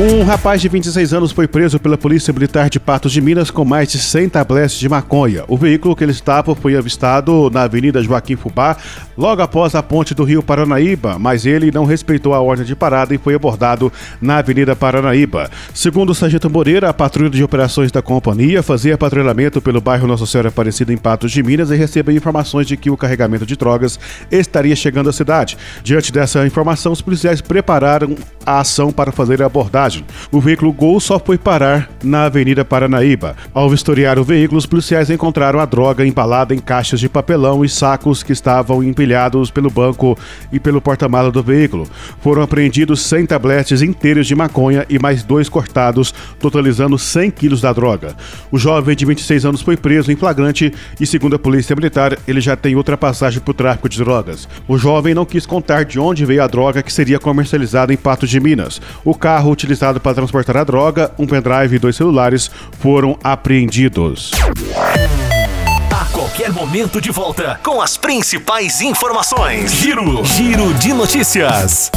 Um rapaz de 26 anos foi preso pela Polícia Militar de Patos de Minas com mais de 100 tabletes de maconha. O veículo que ele estava foi avistado na Avenida Joaquim Fubá, logo após a ponte do Rio Paranaíba, mas ele não respeitou a ordem de parada e foi abordado na Avenida Paranaíba. Segundo o Sargento Moreira, a patrulha de operações da companhia fazia patrulhamento pelo bairro Nossa Senhora Aparecida em Patos de Minas e recebeu informações de que o carregamento de drogas estaria chegando à cidade. Diante dessa informação, os policiais prepararam a ação para fazer a abordagem o veículo Gol só foi parar na Avenida Paranaíba. Ao vistoriar o veículo, os policiais encontraram a droga embalada em caixas de papelão e sacos que estavam empilhados pelo banco e pelo porta-mala do veículo. Foram apreendidos 100 tabletes inteiros de maconha e mais dois cortados, totalizando 100 quilos da droga. O jovem de 26 anos foi preso em flagrante e, segundo a Polícia Militar, ele já tem outra passagem por tráfico de drogas. O jovem não quis contar de onde veio a droga que seria comercializada em Patos de Minas. O carro utilizado utilizado para transportar a droga, um pendrive e dois celulares foram apreendidos. A qualquer momento de volta com as principais informações. Giro, Giro de notícias.